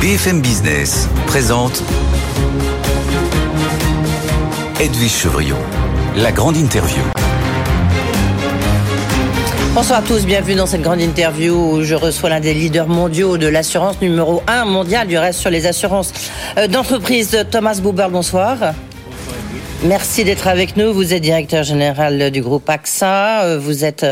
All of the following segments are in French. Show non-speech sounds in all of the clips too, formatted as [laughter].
BFM Business présente Edwige Chevriot, la grande interview. Bonsoir à tous, bienvenue dans cette grande interview où je reçois l'un des leaders mondiaux de l'assurance numéro 1 mondial du reste sur les assurances euh, d'entreprise, Thomas Buber. Bonsoir. Merci d'être avec nous. Vous êtes directeur général du groupe AXA. Euh, vous êtes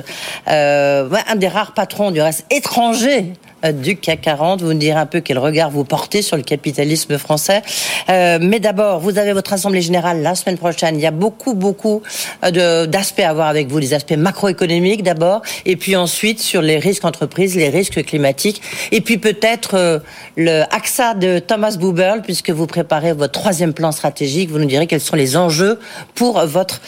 euh, un des rares patrons du reste étranger du CAC 40. Vous nous direz un peu quel regard vous portez sur le capitalisme français. Euh, mais d'abord, vous avez votre assemblée générale la semaine prochaine. Il y a beaucoup, beaucoup euh, d'aspects à voir avec vous, les aspects macroéconomiques d'abord, et puis ensuite sur les risques entreprises, les risques climatiques, et puis peut-être le AXA de Thomas Buberl, puisque vous préparez votre troisième plan stratégique. Vous nous direz quels sont les enjeux pour votre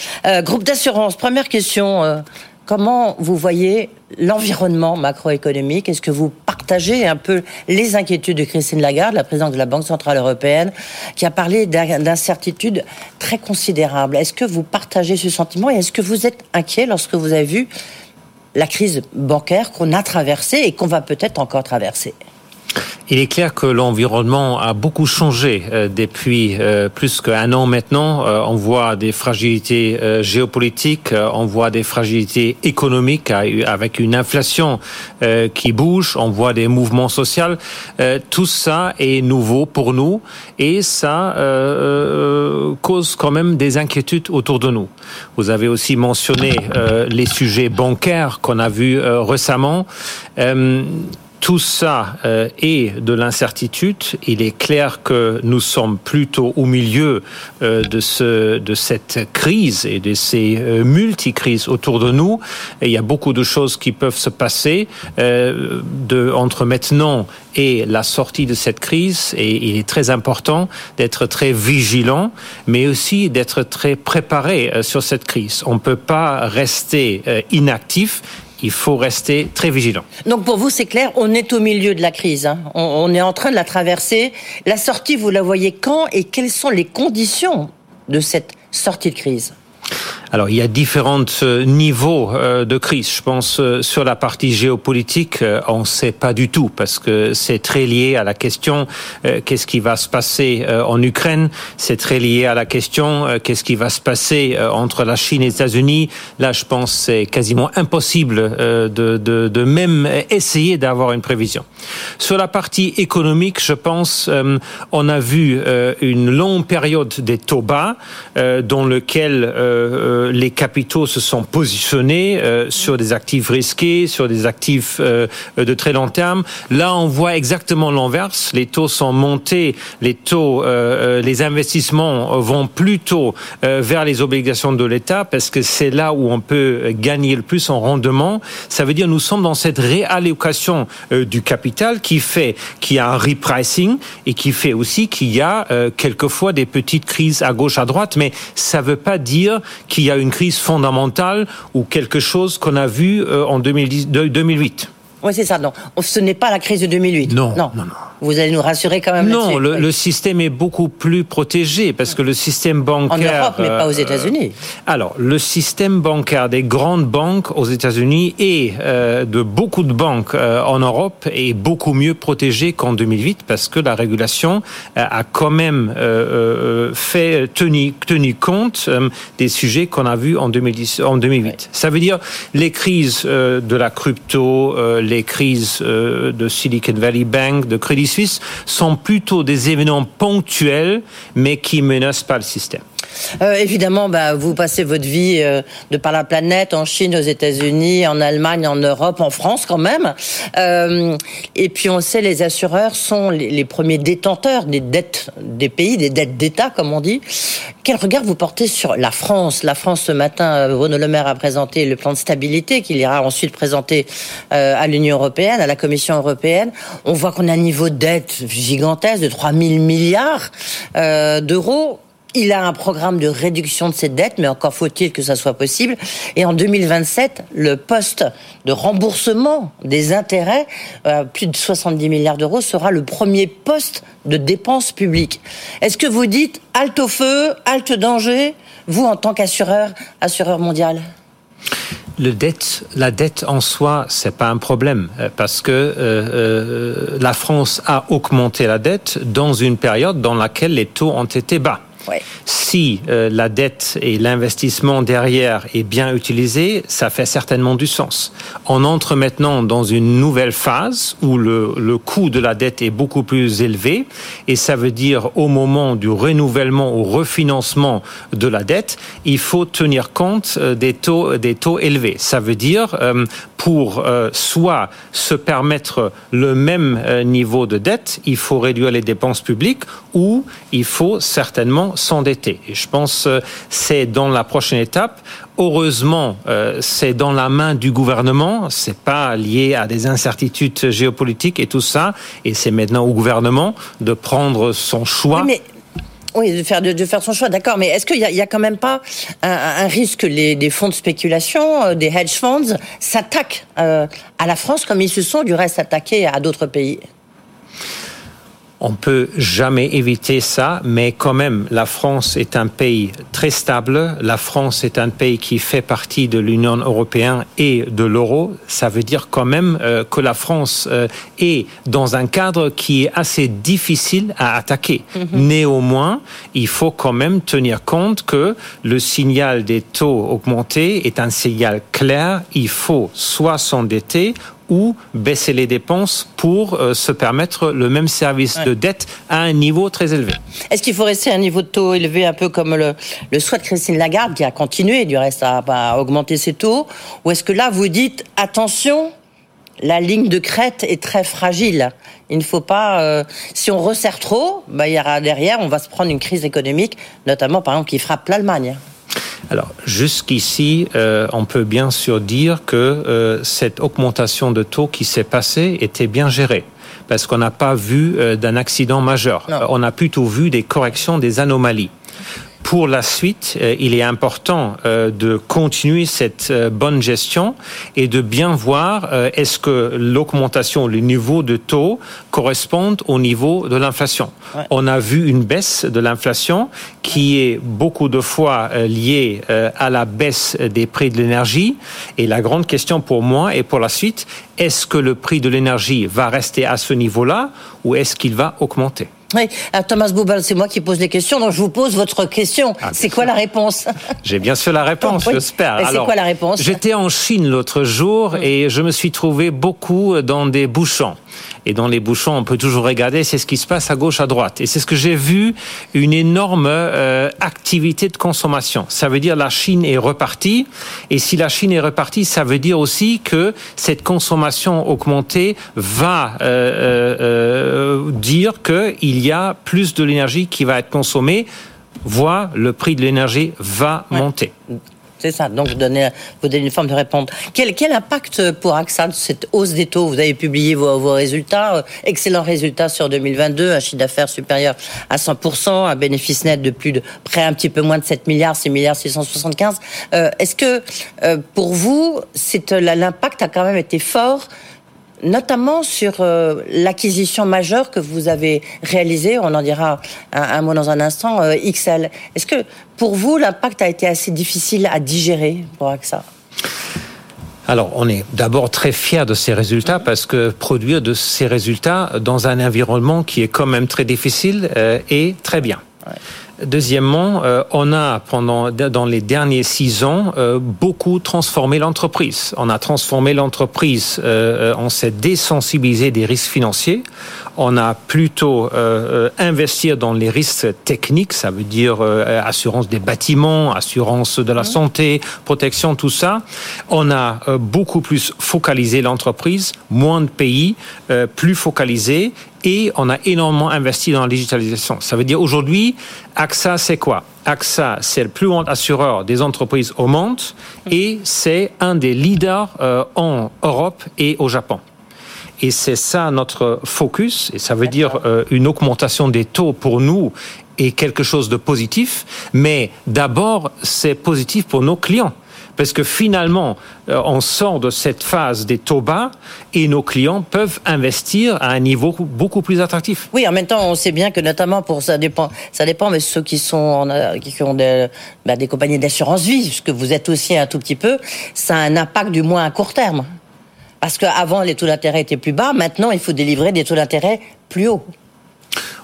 groupe d'assurance. Première question. Comment vous voyez l'environnement macroéconomique? Est-ce que vous partagez un peu les inquiétudes de Christine Lagarde, la présidente de la Banque Centrale Européenne, qui a parlé d'incertitudes très considérables Est-ce que vous partagez ce sentiment et est-ce que vous êtes inquiet lorsque vous avez vu la crise bancaire qu'on a traversée et qu'on va peut-être encore traverser? Il est clair que l'environnement a beaucoup changé euh, depuis euh, plus qu'un an maintenant. Euh, on voit des fragilités géopolitiques, on voit des fragilités économiques avec une inflation qui bouge, on voit des mouvements sociaux. Tout ça est nouveau pour nous et ça cause quand même des inquiétudes autour de nous. Vous avez aussi mentionné les sujets bancaires qu'on a vus récemment tout ça euh, est de l'incertitude. Il est clair que nous sommes plutôt au milieu euh, de, ce, de cette crise et de ces euh, multi-crises autour de nous. Il y a beaucoup de choses qui peuvent se passer de, entre maintenant et la sortie de cette crise. Et il est très important d'être très vigilant, mais aussi d'être très préparé sur cette crise. On ne peut pas rester inactif il faut rester très vigilant. Donc pour vous, c'est clair, on est au milieu de la crise. Hein. On, est en train de la traverser. La sortie, vous la voyez quand et quelles sont les conditions de cette sortie de crise? Alors, il y a différents euh, niveaux euh, de crise. Je pense euh, sur la partie géopolitique, on ne sait pas du tout parce que c'est très lié à la question qu'est-ce qui va se passer en Ukraine. C'est très lié à la question qu'est-ce qui va se passer entre la Chine et les États-Unis. Là, je pense c'est quasiment impossible de, de, de même essayer d'avoir une prévision. Sur la partie économique, je pense on a vu une longue période des taux bas dans lequel les capitaux se sont positionnés euh, sur des actifs risqués, sur des actifs euh, de très long terme. Là, on voit exactement l'inverse. Les taux sont montés, les taux, euh, les investissements vont plutôt vers les obligations de l'État parce que c'est là où on peut gagner le plus en rendement. Ça veut dire nous sommes dans cette réallocation du capital qui fait qu'il y a un repricing et qui fait aussi qu'il y a quelquefois des petites crises à gauche à droite, mais ça ne veut pas dire qu'il y y a une crise fondamentale ou quelque chose qu'on a vu euh, en 2008. Oui, c'est ça. Non, ce n'est pas la crise de 2008. Non, non, non. Vous allez nous rassurer quand même. Non, le, le, système est beaucoup plus protégé parce que le système bancaire. En Europe, mais pas aux euh, États-Unis. alors, le système bancaire des grandes banques aux États-Unis et euh, de beaucoup de banques euh, en Europe est beaucoup mieux protégé qu'en 2008 parce que la régulation a quand même fait tenu, tenu compte des sujets qu'on a vus en 2010, en 2008. Ça veut dire les crises de la crypto, les crises de Silicon Valley Bank, de Credit Suisse sont plutôt des événements ponctuels, mais qui menacent pas le système. Euh, évidemment, bah, vous passez votre vie euh, de par la planète, en Chine, aux États-Unis, en Allemagne, en Europe, en France quand même. Euh, et puis on sait, les assureurs sont les, premiers détenteurs des dettes des pays, des dettes d'État, comme on dit. Quel regard vous portez sur la France? La France, ce matin, Bruno Le Maire a présenté le plan de stabilité qu'il ira ensuite présenter à l'Union européenne, à la Commission européenne. On voit qu'on a un niveau de dette gigantesque de 3 000 milliards d'euros il a un programme de réduction de ses dettes, mais encore faut-il que ça soit possible. Et en 2027, le poste de remboursement des intérêts, euh, plus de 70 milliards d'euros, sera le premier poste de dépenses publiques. Est-ce que vous dites halte au feu, halte danger, vous en tant qu'assureur, assureur mondial? La dette en soi, c'est pas un problème parce que la France a augmenté la dette dans une période dans laquelle les taux ont été bas. Si euh, la dette et l'investissement derrière est bien utilisé, ça fait certainement du sens. On entre maintenant dans une nouvelle phase où le, le coût de la dette est beaucoup plus élevé et ça veut dire au moment du renouvellement ou refinancement de la dette, il faut tenir compte euh, des taux, des taux élevés. Ça veut dire euh, pour soit se permettre le même niveau de dette, il faut réduire les dépenses publiques ou il faut certainement s'endetter. Et je pense euh, c'est dans la prochaine étape. Heureusement, euh, c'est dans la main du gouvernement. C'est pas lié à des incertitudes géopolitiques et tout ça. Et c'est maintenant au gouvernement de prendre son choix. De faire, de, faire son choix, d'accord. Mais est-ce qu'il y, y, a quand même pas un, risque que les, des fonds de spéculation, euh, des hedge funds, s'attaquent à la France comme ils se sont du reste attaqués à d'autres pays? On peut jamais éviter ça, mais quand même, la France est un pays très stable. La France est un pays qui fait partie de l'Union européenne et de l'euro. Ça veut dire quand même euh, que la France euh, est dans un cadre qui est assez difficile à attaquer. Mhm. Néanmoins, il faut quand même tenir compte que le signal des taux augmentés est un signal clair. Il faut soit s'endetter ou baisser les dépenses pour euh, se permettre le même service de dette à un niveau très élevé. Est-ce qu'il faut rester à un niveau de taux élevé, un peu comme le, le souhait de Christine Lagarde, qui a continué du reste à, à augmenter ses taux, ou est-ce que là vous dites attention, la ligne de crête est très fragile. Il ne faut pas, euh, si on resserre trop, bah, il y aura derrière, on va se prendre une crise économique, notamment par exemple qui frappe l'Allemagne. Alors jusqu'ici, euh, on peut bien sûr dire que euh, cette augmentation de taux qui s'est passée était bien gérée parce qu'on n'a pas vu euh, d'un accident majeur. On a plutôt vu des corrections des anomalies pour la suite, euh, il est important euh, de continuer cette euh, bonne gestion et de bien voir est-ce que l'augmentation, le niveau de taux correspondent au niveau de l'inflation. On a vu une baisse de l'inflation qui est beaucoup de fois liée à la baisse des prix de l'énergie. Et la grande question pour moi et pour la suite, est-ce que le prix de l'énergie va rester à ce niveau-là ou est-ce qu'il va augmenter? Oui, euh, Thomas Boubal, c'est moi qui pose les questions, donc je vous pose votre question. Ah, c'est quoi la réponse? J'ai bien sûr la réponse, j'espère. C'est quoi la réponse? J'étais en Chine l'autre jour et je me suis trouvé beaucoup dans des bouchons. Et dans les bouchons, on peut toujours regarder, c'est ce qui se passe à gauche, à droite. Et c'est ce que j'ai vu, une énorme euh, activité de consommation. Ça veut dire la Chine est repartie. Et si la Chine est repartie, ça veut dire aussi que cette consommation augmentée va euh, euh, euh dire qu'il y a plus de l'énergie qui va être consommée, voire le prix de l'énergie va monter. C'est ça. Donc, vous donnez, vous donnez une forme de réponse. Quel, quel impact pour AXA cette hausse des taux? Vous avez publié vos, vos résultats, euh, excellents résultats sur 2022, un chiffre d'affaires supérieur à 100%, un bénéfice net de plus de près un petit peu moins de 7 milliards, 6 milliards 675. Euh, Est-ce que euh, pour vous, l'impact a quand même été fort notamment sur euh, l'acquisition majeure que vous avez réalisée, on en dira un, mot dans un instant, euh, XL. Est-ce que pour vous, l'impact a été assez difficile à digérer pour AXA alors, on est d'abord très fiers de ces résultats parce que produire de ces résultats dans un environnement qui est quand même très difficile euh, est très bien. Deuxièmement, euh, on a pendant dans les derniers six ans euh, beaucoup transformé l'entreprise. On a transformé l'entreprise. Euh, on s'est désensibilisé des risques financiers. On a plutôt investir dans les risques techniques. Ça veut dire assurance des bâtiments, assurance de la mmh. santé, protection, tout ça. On a beaucoup plus focalisé l'entreprise, moins de pays, plus focalisé et on a énormément investi dans la digitalisation. Ça veut dire aujourd'hui, AXA, c'est quoi? AXA, c'est le plus grand assureur des entreprises au monde et c'est un des leaders euh, en Europe et au Japon. Et c'est ça notre focus, et ça veut dire euh, une augmentation des taux pour nous est quelque chose de positif, mais d'abord c'est positif pour nos clients parce que finalement, euh, on sort de cette phase des taux bas et nos clients peuvent investir à un niveau beaucoup plus attractif. Oui, en même temps, on sait bien que notamment pour ça dépend, ça dépend, mais ceux qui sont qui ont des, bah, des compagnies d'assurance vie, puisque vous êtes aussi un tout petit peu, ça a un impact du moins à court terme. Parce qu'avant, les taux d'intérêt étaient plus bas. Maintenant, il faut délivrer des taux d'intérêt plus hauts.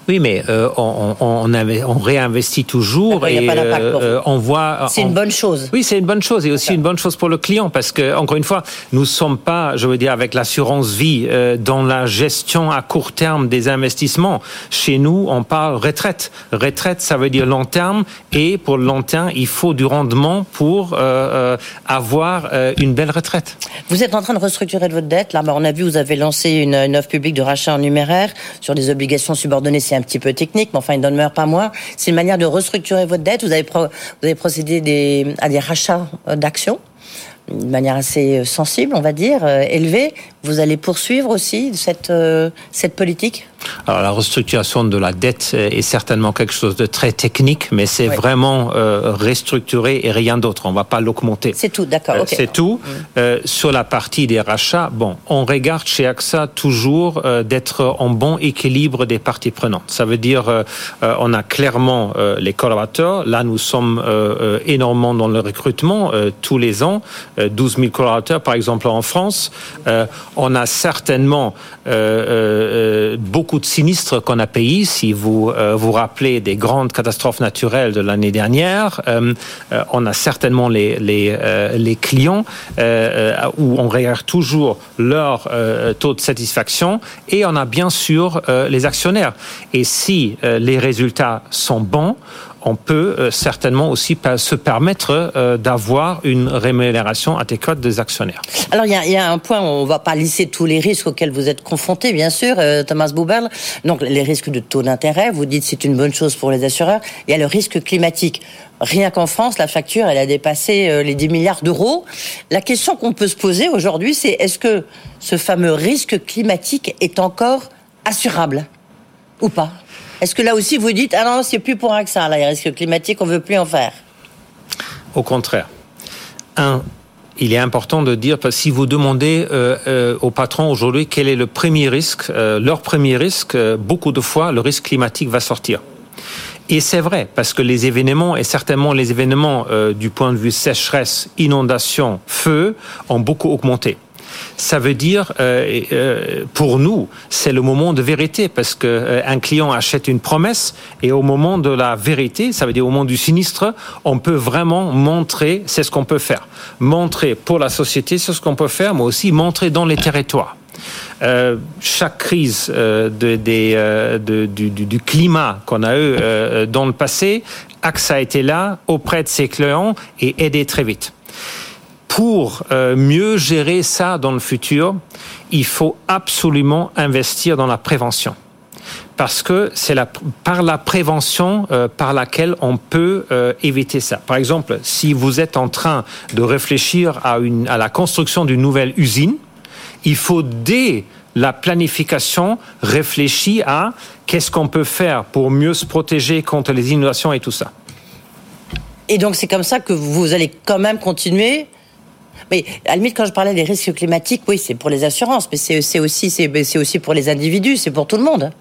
Oui, mais euh, on, on, on, réinvestit toujours et euh, on voit. C'est une bonne chose. Oui, c'est une bonne chose et aussi une bonne chose pour le client parce que encore une fois, nous sommes pas, je veux dire, avec l'assurance vie euh, dans la gestion à court terme des investissements. Chez nous, on parle retraite. Retraite, ça veut dire long terme et pour le long terme, il faut du rendement pour avoir une belle retraite. Vous êtes en train de restructurer votre dette. Là, on a vu, vous avez lancé une, une offre publique de rachat en numéraire sur des obligations subordonnées un petit peu technique, mais enfin, il n'en demeure pas moins. C'est une manière de restructurer votre dette. Vous avez, procédé à des rachats euh, d'actions de manière assez euh, sensible, on va dire, euh, élevée. Vous allez poursuivre aussi cette, cette politique? Alors la restructuration de la dette est certainement quelque chose de très technique, mais c'est vraiment euh, restructuré et rien d'autre. On ne va pas l'augmenter. C'est tout, d'accord. Euh, c'est tout. Mm. Euh, sur la partie des rachats, bon, on regarde chez AXA toujours euh, d'être en bon équilibre des parties prenantes. Ça veut dire, euh, on a clairement les collaborateurs. Là, nous sommes énormément dans le recrutement tous les ans, 12 000 collaborateurs par exemple en France. On a certainement beaucoup de sinistres qu'on a payés. Si vous euh, vous rappelez des grandes catastrophes naturelles de l'année dernière, euh, euh, on a certainement les clients où on regarde toujours leur taux de satisfaction et on a bien sûr les actionnaires. Et si les résultats sont bons, on peut euh, certainement aussi se permettre euh, d'avoir une rémunération adéquate des actionnaires. Alors il y a, un point, on ne va pas lisser tous les risques auxquels vous êtes confrontés, bien sûr, euh, Thomas Bouberl. Donc les risques de taux d'intérêt, vous dites c'est une bonne chose pour les assureurs. Il y a le risque climatique. Rien qu'en France, la facture, elle a dépassé les 10 milliards d'euros. La question qu'on peut se poser aujourd'hui, c'est est-ce que ce fameux risque climatique est encore assurable ou pas? Est-ce que là aussi vous dites ah non c'est plus pour AXA là les risques climatiques on veut plus en faire? Au contraire. Un, il est important de dire, parce que si vous demandez euh, euh, aux patrons aujourd'hui quel est le premier risque, euh, leur premier risque, beaucoup de fois, le risque climatique va sortir. Et c'est vrai, parce que les événements, et certainement les événements du point de vue sécheresse, inondation, feu, ont beaucoup augmenté ça veut dire euh, euh, pour nous, c'est le moment de vérité parce que euh, un client achète une promesse et au moment de la vérité, ça veut dire au moment du sinistre, on peut vraiment montrer c'est ce qu'on peut faire, montrer pour la société c'est ce qu'on peut faire, mais aussi montrer dans les territoires. Euh, chaque crise euh, de, euh, de, du, du, climat qu'on a eu dans le passé, AXA a été là auprès de ses clients et aidé très vite pour euh, mieux gérer ça dans le futur, il faut absolument investir dans la prévention. Parce que c'est la, par la prévention euh, par laquelle on peut euh, éviter ça. Par exemple, si vous êtes en train de réfléchir à, une, à la construction d'une nouvelle usine, il faut dès la planification réfléchir à qu'est-ce qu'on peut faire pour mieux se protéger contre les inondations et tout ça. Et donc c'est comme ça que vous allez quand même continuer mais à la limite, quand je parlais des risques climatiques, oui, c'est pour les assurances, mais c'est aussi, c'est aussi pour les individus, c'est pour tout le monde.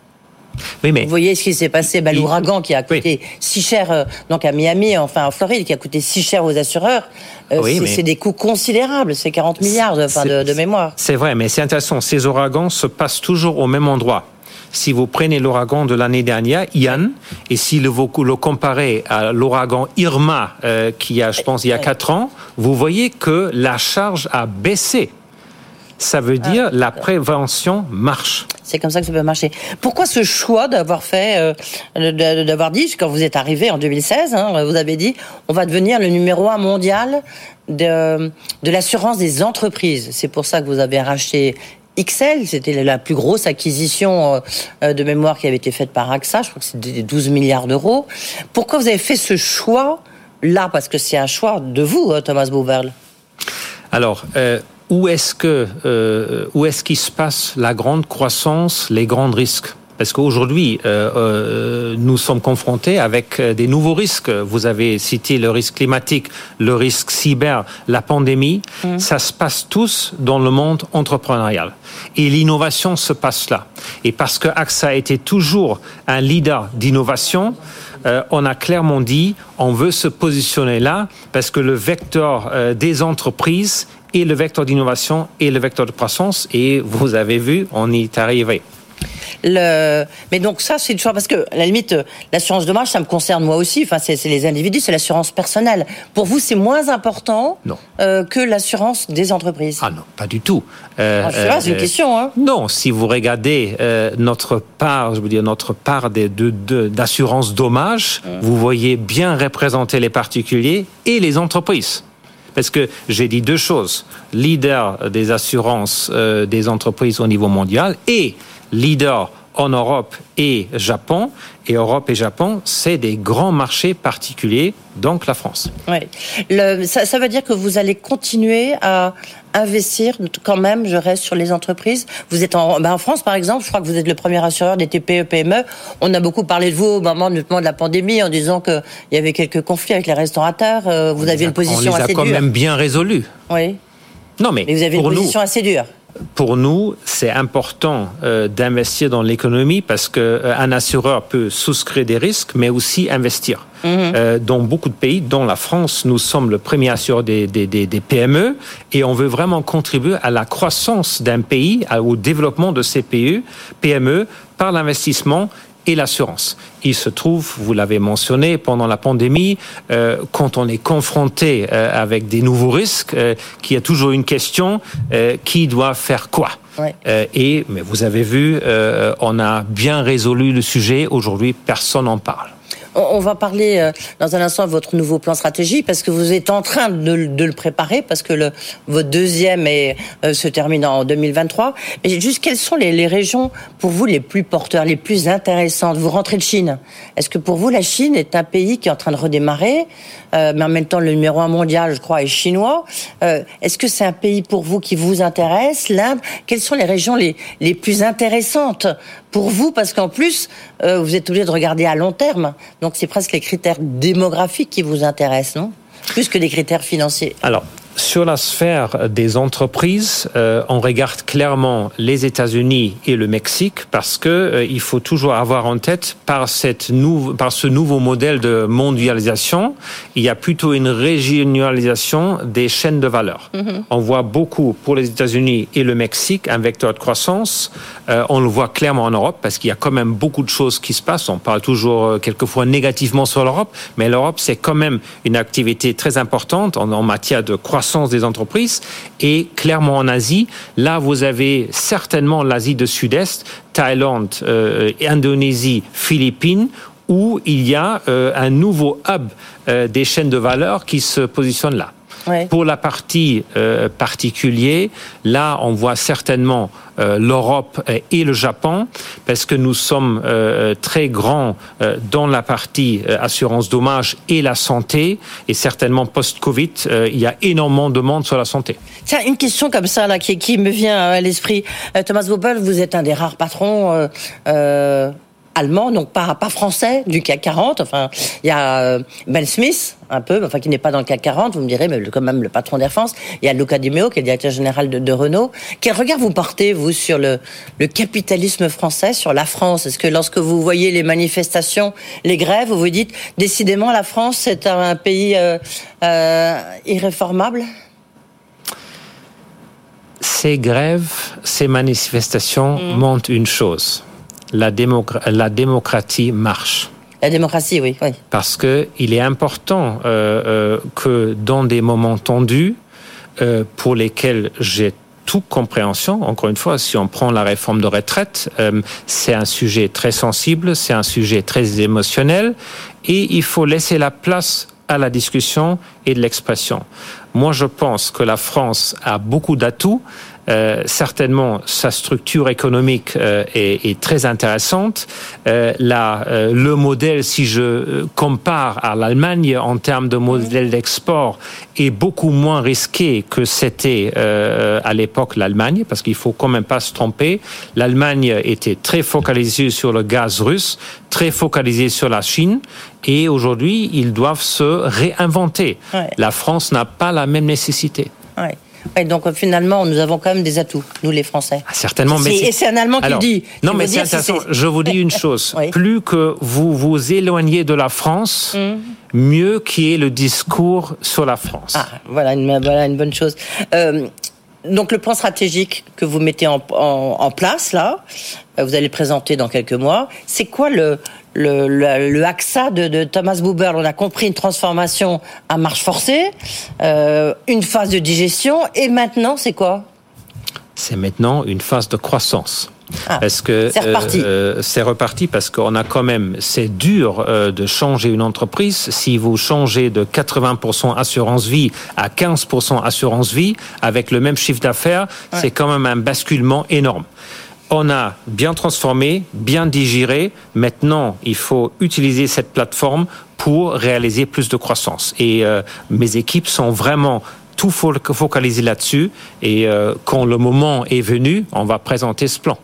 Oui, mais vous voyez ce qui s'est passé, bah, l'ouragan qui a coûté si cher, euh, donc à Miami, enfin en Floride, qui a coûté si cher aux assureurs. Euh, c'est des coûts considérables, c'est 40 milliards de, de, de mémoire. C'est vrai, mais c'est intéressant. Ces ouragans se passent toujours au même endroit si vous prenez l'ouragan de l'année dernière, Ian, et si le, vous le comparez à l'ouragan Irma, euh, qui a, je pense, il y a quatre ans, vous voyez que la charge a baissé. Ça veut ah, dire la prévention marche. C'est comme ça que ça peut marcher. Pourquoi ce choix d'avoir fait, euh, d'avoir dit, quand vous êtes arrivé en 2016, hein, vous avez dit, on va devenir le numéro un mondial de, de l'assurance des entreprises. C'est pour ça que vous avez racheté XL, c'était la plus grosse acquisition euh, de mémoire qui avait été faite par AXA, je crois que c'était 12 milliards d'euros. Pourquoi vous avez fait ce choix là Parce que c'est un choix de vous, euh, Thomas Bouverle. Alors, euh, où est-ce où est-ce qu'il se passe la grande croissance, les grands risques? Parce qu'aujourd'hui, euh, euh, nous sommes confrontés avec euh, des nouveaux risques. Vous avez cité le risque climatique, le risque cyber, la pandémie. Mm. Ça se passe tous dans le monde entrepreneurial. Et l'innovation se passe là. Et parce que AXA était toujours un leader d'innovation, euh, on a clairement dit on veut se positionner là parce que le vecteur euh, des entreprises est le vecteur d'innovation et le vecteur de croissance. Et vous avez vu, on y est arrivé. Le... Mais donc ça, c'est toujours parce que à la limite, l'assurance dommage, ça me concerne moi aussi. Enfin, c'est les individus, c'est l'assurance personnelle. Pour vous, c'est moins important euh, que l'assurance des entreprises. Ah non, pas du tout. Euh, ah, euh c'est une question. Hein. Non, si vous regardez euh, notre part, je veux dire notre part d'assurance de, dommage, mmh. vous voyez bien représenter les particuliers et les entreprises. Parce que j'ai dit deux choses leader des assurances des entreprises au niveau mondial et leader en Europe et Japon. Et Europe et Japon, c'est des grands marchés particuliers, donc la France. Oui. ça, ça, veut dire que vous allez continuer à investir quand même, je reste sur les entreprises. Vous êtes en, ben en France, par exemple, je crois que vous êtes le premier assureur des TPE, PME. On a beaucoup parlé de vous au moment, notamment de la pandémie en disant qu'il y avait quelques conflits avec les restaurateurs. Euh, vous aviez une position assez dure. On les a quand même bien résolus. Oui. Non, mais, mais vous avez une position assez dure pour nous, c'est important euh, d'investir dans l'économie parce qu'un euh, assureur peut souscrire des risques, mais aussi investir. Mhm. Euh, dans beaucoup de pays, dont la France, nous sommes le premier assureur des, des, des, des PME et on veut vraiment contribuer à la croissance d'un pays, au développement de ces PME par l'investissement et l'assurance. Il se trouve, vous l'avez mentionné, pendant la pandémie, euh, quand on est confronté euh, avec des nouveaux risques, euh, qu'il y a toujours une question euh, qui doit faire quoi. Euh, et mais vous avez vu, on a bien résolu le sujet. Aujourd'hui, personne n'en parle. On va parler euh, dans un instant de votre nouveau plan stratégique parce que vous êtes en train de, le préparer parce que le, votre deuxième est, euh, se termine en 2023. Mais juste quelles sont les, régions pour vous les plus porteurs, les plus intéressantes? Vous rentrez de Chine. Est-ce que pour vous la Chine est un pays qui est en train de redémarrer, euh, mais en même temps le numéro un mondial, je crois, est chinois. Est-ce que c'est un pays pour vous qui vous intéresse L'Inde? Quelles sont les régions les, les plus intéressantes pour vous Parce qu'en plus, vous êtes obligé de regarder à long terme. Donc c'est presque les critères démographiques qui vous intéressent, non? Plus que les critères financiers. Alors, sur la sphère des entreprises, euh, on regarde clairement les États-Unis et le Mexique parce que euh, il faut toujours avoir en tête par cette par ce nouveau modèle de mondialisation, il y a plutôt une régionalisation des chaînes de valeur. Mm-hmm. On voit beaucoup pour les États-Unis et le Mexique un vecteur de croissance. Euh, on le voit clairement en Europe parce qu'il y a quand même beaucoup de choses qui se passent. On parle toujours quelquefois négativement sur l'Europe, mais l'Europe c'est quand même une activité très importante en, en matière de croissance des entreprises. Et clairement en Asie, là, vous avez certainement l'Asie de Sud-Est, Thaïlande, euh, Indonésie, Philippines, où il y a euh, un nouveau hub euh, des chaînes de valeur qui se positionne là. Pour la partie euh, particulier, là, on voit certainement euh, l'Europe et le Japon, parce que nous sommes euh, très grands euh, dans la partie euh, assurance dommage et la santé, et certainement post-Covid, il y a énormément de monde sur la santé. Tiens, une question comme ça là qui, qui me vient à l'esprit. Thomas Bobel, vous êtes un des rares patrons allemand, donc pas, pas français, du CAC 40. Enfin, il y a Ben Smith, un peu, enfin qui n'est pas dans le CAC 40, vous me direz, mais quand même le patron d'Air France. Il y a Luca Di Meo, qui est le directeur général de, Renault. Quel regard vous portez, vous, sur le, le capitalisme français, sur la France? Est-ce que lorsque vous voyez les manifestations, les grèves, vous vous dites, décidément, la France, c'est un, pays euh, euh, irréformable? Ces grèves, ces manifestations mmh. montrent une chose la, la démocratie marche. La démocratie, oui. oui. Parce que il est important euh, euh, que dans des moments tendus, euh, pour lesquels j'ai toute compréhension. Encore une fois, si on prend la réforme de retraite, c'est un sujet très sensible, c'est un sujet très émotionnel, et il faut laisser la place à la discussion et de l'expression. Moi, je pense que la France a beaucoup d'atouts Euh, certainement, sa structure économique euh, est, est, très intéressante. Euh, là, euh, le modèle, si je compare à l'Allemagne en termes de modèle d'export, est beaucoup moins risqué que c'était à l'époque l'Allemagne, parce qu'il faut quand même pas se tromper. L'Allemagne était très focalisée sur le gaz russe, très focalisée sur la Chine, et aujourd'hui, ils doivent se réinventer. Ouais. La France n'a pas la même nécessité. Ouais. Ouais, donc finalement, nous avons quand même des atouts, nous les Français. Ah, certainement, mais et c'est un Allemand qui Alors, dit. Non, mais c'est intéressant. Je vous dis une [laughs] chose. oui. Plus que vous vous éloignez de la France, mmh. mieux qui est le discours sur la France. Ah, voilà une, voilà une bonne chose. Euh, donc le plan stratégique que vous mettez en, place là, vous allez le présenter dans quelques mois. C'est quoi le, le, le, le AXA de, de, Thomas Buber? On a compris une transformation à marche forcée, euh, une phase de digestion, et maintenant c'est quoi? C'est maintenant une phase de croissance. Ah, parce que c'est reparti. Euh, c'est reparti parce qu'on a quand même c'est dur euh, de changer une entreprise si vous changez de 80% assurance vie à 15% assurance vie avec le même chiffre d'affaires, ouais. c'est quand même un basculement énorme on a bien transformé, bien digéré. Maintenant, il faut utiliser cette plateforme pour réaliser plus de croissance. Et euh, mes équipes sont vraiment tout focalisées là-dessus. Et euh, quand le moment est venu, on va présenter ce plan.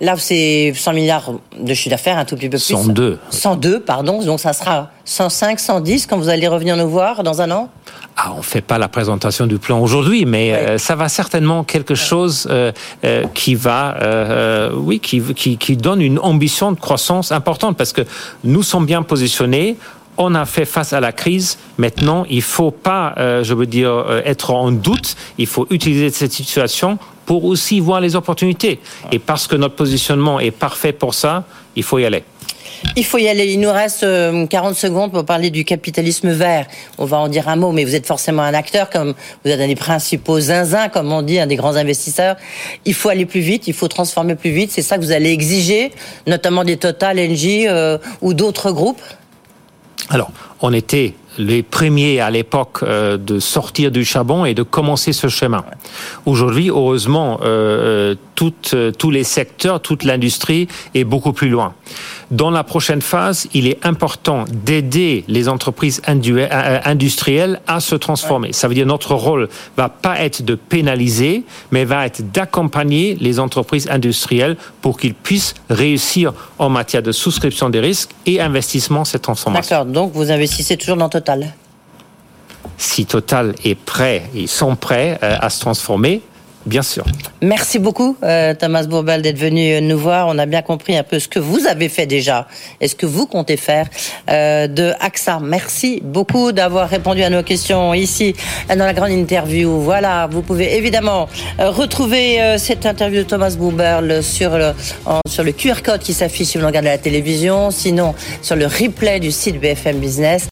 Là, c'est 100 milliards de chiffre d'affaires, un tout petit peu plus. 102. 102, pardon. Donc, ça sera 105, 110 quand vous allez revenir nous voir dans un an ah, on fait pas la présentation du plan aujourd'hui, mais euh, ça va certainement quelque chose euh, euh, qui va, oui, qui, qui, qui donne une ambition de croissance importante parce que nous sommes bien positionnés. On a fait face à la crise. Maintenant, il faut pas, euh, je veux dire, euh, être en doute. Il faut utiliser cette situation pour aussi voir les opportunités. Et parce que notre positionnement est parfait pour ça, il faut y aller. Il faut y aller. Il nous reste euh, 40 secondes pour parler du capitalisme vert. On va en dire un mot, mais vous êtes forcément un acteur, comme vous êtes un des principaux zinzins, comme on dit, un des grands investisseurs. Il faut aller plus vite, il faut transformer plus vite. C'est ça que vous allez exiger, notamment des Total, Engie euh, ou d'autres groupes? Alors, on était les premiers à l'époque euh, de sortir du charbon et de commencer ce chemin. Aujourd'hui, heureusement, euh, toutes, tous les secteurs, toute l'industrie est beaucoup plus loin. Dans la prochaine phase, il est important d'aider les entreprises industrielles à se transformer. Ça veut dire notre rôle va pas être de pénaliser, mais va être d'accompagner les entreprises industrielles pour qu'ils puissent réussir en matière de souscription des risques et investissement cette transformation. D'accord. Donc vous investissez toujours dans Total? Si Total est prêt, ils sont prêts euh, à se transformer, Bien sûr. Merci beaucoup, euh, Thomas Bourbal, d'être venu nous voir. On a bien compris un peu ce que vous avez fait déjà et ce que vous comptez faire euh, de AXA. Merci beaucoup d'avoir répondu à nos questions ici dans la grande interview. Voilà, vous pouvez évidemment euh, retrouver cette interview de Thomas Bourbal sur le, sur le QR code qui s'affiche si vous regardez la télévision, sinon sur le replay du site BFM Business.